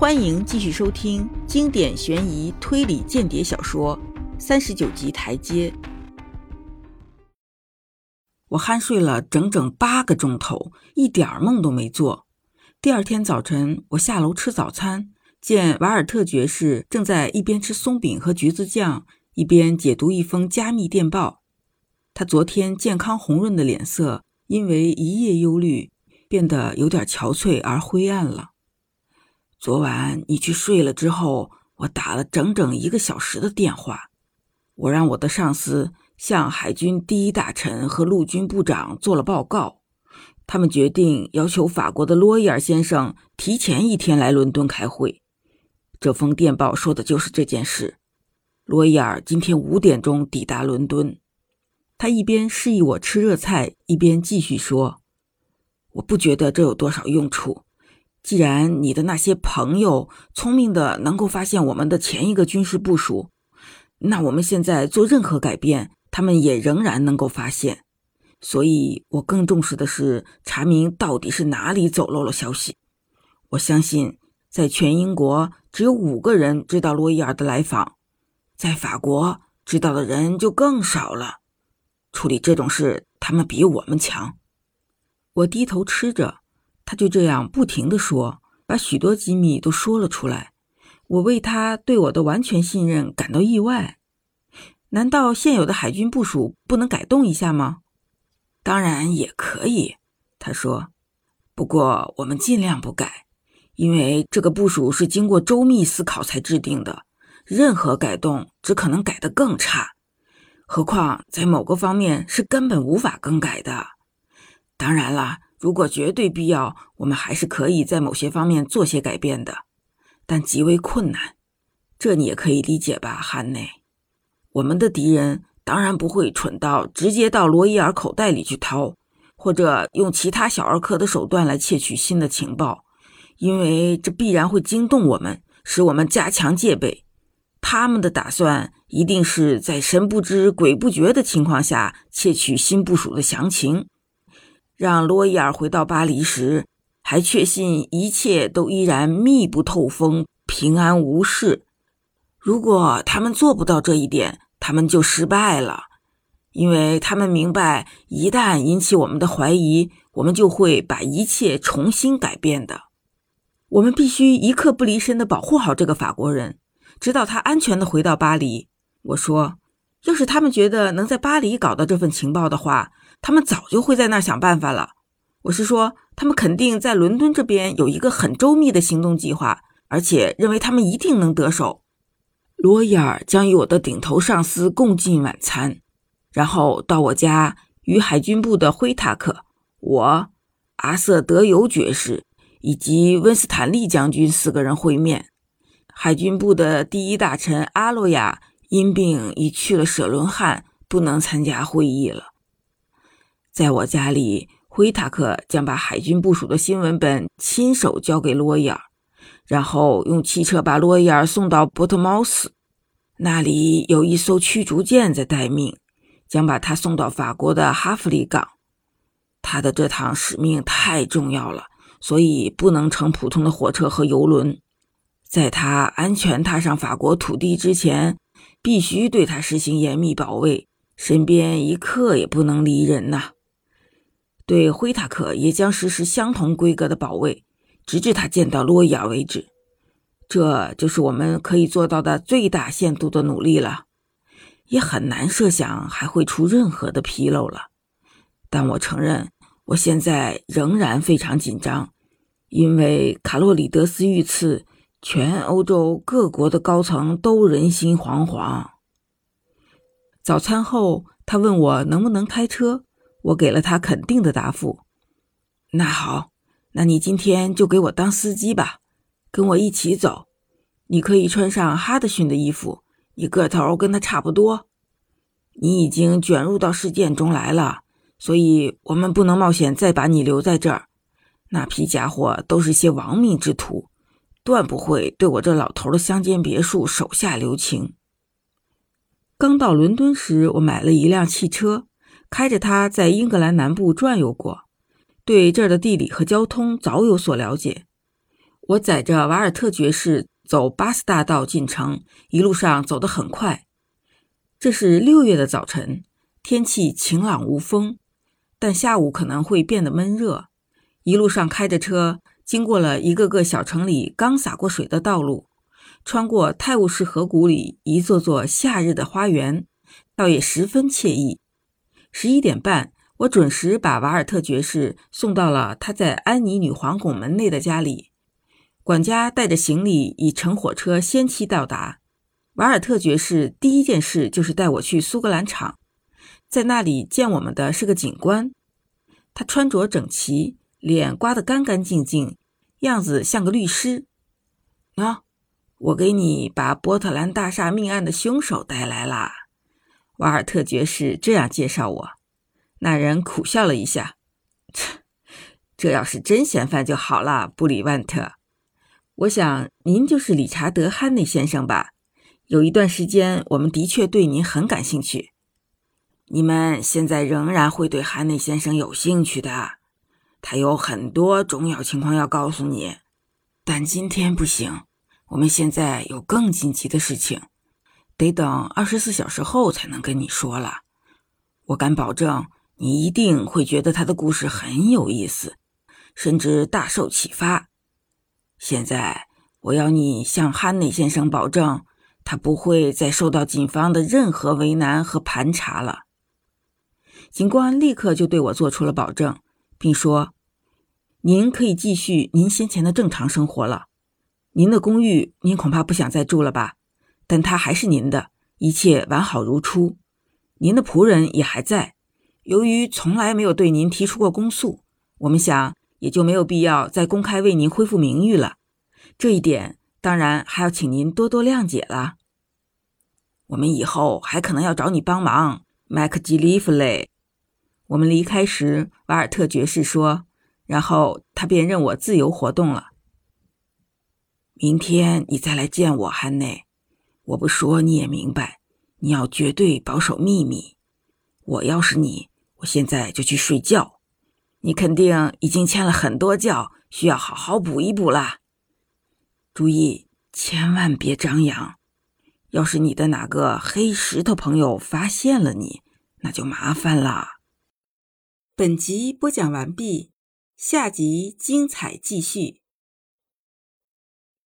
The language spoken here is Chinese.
欢迎继续收听经典悬疑推理间谍小说《三十九级台阶》。我酣睡了整整八个钟头，一点儿梦都没做。第二天早晨，我下楼吃早餐，见瓦尔特爵士正在一边吃松饼和橘子酱，一边解读一封加密电报。他昨天健康红润的脸色，因为一夜忧虑，变得有点憔悴而灰暗了。昨晚你去睡了之后，我打了整整一个小时的电话。我让我的上司向海军第一大臣和陆军部长做了报告，他们决定要求法国的罗伊尔先生提前一天来伦敦开会。这封电报说的就是这件事。罗伊尔今天五点钟抵达伦敦。他一边示意我吃热菜，一边继续说：“我不觉得这有多少用处。”既然你的那些朋友聪明的能够发现我们的前一个军事部署，那我们现在做任何改变，他们也仍然能够发现。所以我更重视的是查明到底是哪里走漏了消息。我相信，在全英国只有五个人知道罗伊尔的来访，在法国知道的人就更少了。处理这种事，他们比我们强。我低头吃着。他就这样不停地说，把许多机密都说了出来。我为他对我的完全信任感到意外。难道现有的海军部署不能改动一下吗？当然也可以，他说。不过我们尽量不改，因为这个部署是经过周密思考才制定的。任何改动只可能改得更差，何况在某个方面是根本无法更改的。当然了。如果绝对必要，我们还是可以在某些方面做些改变的，但极为困难。这你也可以理解吧，汉内。我们的敌人当然不会蠢到直接到罗伊尔口袋里去掏，或者用其他小儿科的手段来窃取新的情报，因为这必然会惊动我们，使我们加强戒备。他们的打算一定是在神不知鬼不觉的情况下窃取新部署的详情。让洛伊尔回到巴黎时，还确信一切都依然密不透风、平安无事。如果他们做不到这一点，他们就失败了，因为他们明白，一旦引起我们的怀疑，我们就会把一切重新改变的。我们必须一刻不离身地保护好这个法国人，直到他安全地回到巴黎。我说，要是他们觉得能在巴黎搞到这份情报的话。他们早就会在那儿想办法了。我是说，他们肯定在伦敦这边有一个很周密的行动计划，而且认为他们一定能得手。罗伊尔将与我的顶头上司共进晚餐，然后到我家与海军部的辉塔克、我、阿瑟德尤爵士以及温斯坦利将军四个人会面。海军部的第一大臣阿洛亚因病已去了舍伦汉，不能参加会议了。在我家里，灰塔克将把海军部署的新闻本亲手交给洛伊尔，然后用汽车把洛伊尔送到波特茅斯，那里有一艘驱逐舰在待命，将把他送到法国的哈弗里港。他的这趟使命太重要了，所以不能乘普通的火车和游轮。在他安全踏上法国土地之前，必须对他实行严密保卫，身边一刻也不能离人呐。对灰塔克也将实施相同规格的保卫，直至他见到洛伊尔为止。这就是我们可以做到的最大限度的努力了，也很难设想还会出任何的纰漏了。但我承认，我现在仍然非常紧张，因为卡洛里德斯遇刺，全欧洲各国的高层都人心惶惶。早餐后，他问我能不能开车。我给了他肯定的答复。那好，那你今天就给我当司机吧，跟我一起走。你可以穿上哈德逊的衣服，你个头跟他差不多。你已经卷入到事件中来了，所以我们不能冒险再把你留在这儿。那批家伙都是些亡命之徒，断不会对我这老头的乡间别墅手下留情。刚到伦敦时，我买了一辆汽车。开着它在英格兰南部转悠过，对这儿的地理和交通早有所了解。我载着瓦尔特爵士走巴斯大道进城，一路上走得很快。这是六月的早晨，天气晴朗无风，但下午可能会变得闷热。一路上开着车，经过了一个个小城里刚洒过水的道路，穿过泰晤士河谷里一座座夏日的花园，倒也十分惬意。十一点半，我准时把瓦尔特爵士送到了他在安妮女皇宫门内的家里。管家带着行李已乘火车先期到达。瓦尔特爵士第一件事就是带我去苏格兰场，在那里见我们的是个警官，他穿着整齐。脸刮得干干净净，样子像个律师。喏，我给你把波特兰大厦命案的凶手带来了。瓦尔特爵士这样介绍我。那人苦笑了一下：“切，这要是真嫌犯就好了，布里万特。我想您就是理查德·汉内先生吧？有一段时间，我们的确对您很感兴趣。你们现在仍然会对汉内先生有兴趣的。”他有很多重要情况要告诉你，但今天不行。我们现在有更紧急的事情，得等二十四小时后才能跟你说了。我敢保证，你一定会觉得他的故事很有意思，甚至大受启发。现在，我要你向哈内先生保证，他不会再受到警方的任何为难和盘查了。警官立刻就对我做出了保证。并说：“您可以继续您先前的正常生活了。您的公寓您恐怕不想再住了吧？但它还是您的，一切完好如初。您的仆人也还在。由于从来没有对您提出过公诉，我们想也就没有必要再公开为您恢复名誉了。这一点当然还要请您多多谅解了。我们以后还可能要找你帮忙，麦克吉利弗雷。”我们离开时，瓦尔特爵士说：“然后他便任我自由活动了。明天你再来见我，汉内。我不说你也明白，你要绝对保守秘密。我要是你，我现在就去睡觉。你肯定已经欠了很多觉，需要好好补一补啦。注意，千万别张扬。要是你的哪个黑石头朋友发现了你，那就麻烦了。”本集播讲完毕，下集精彩继续。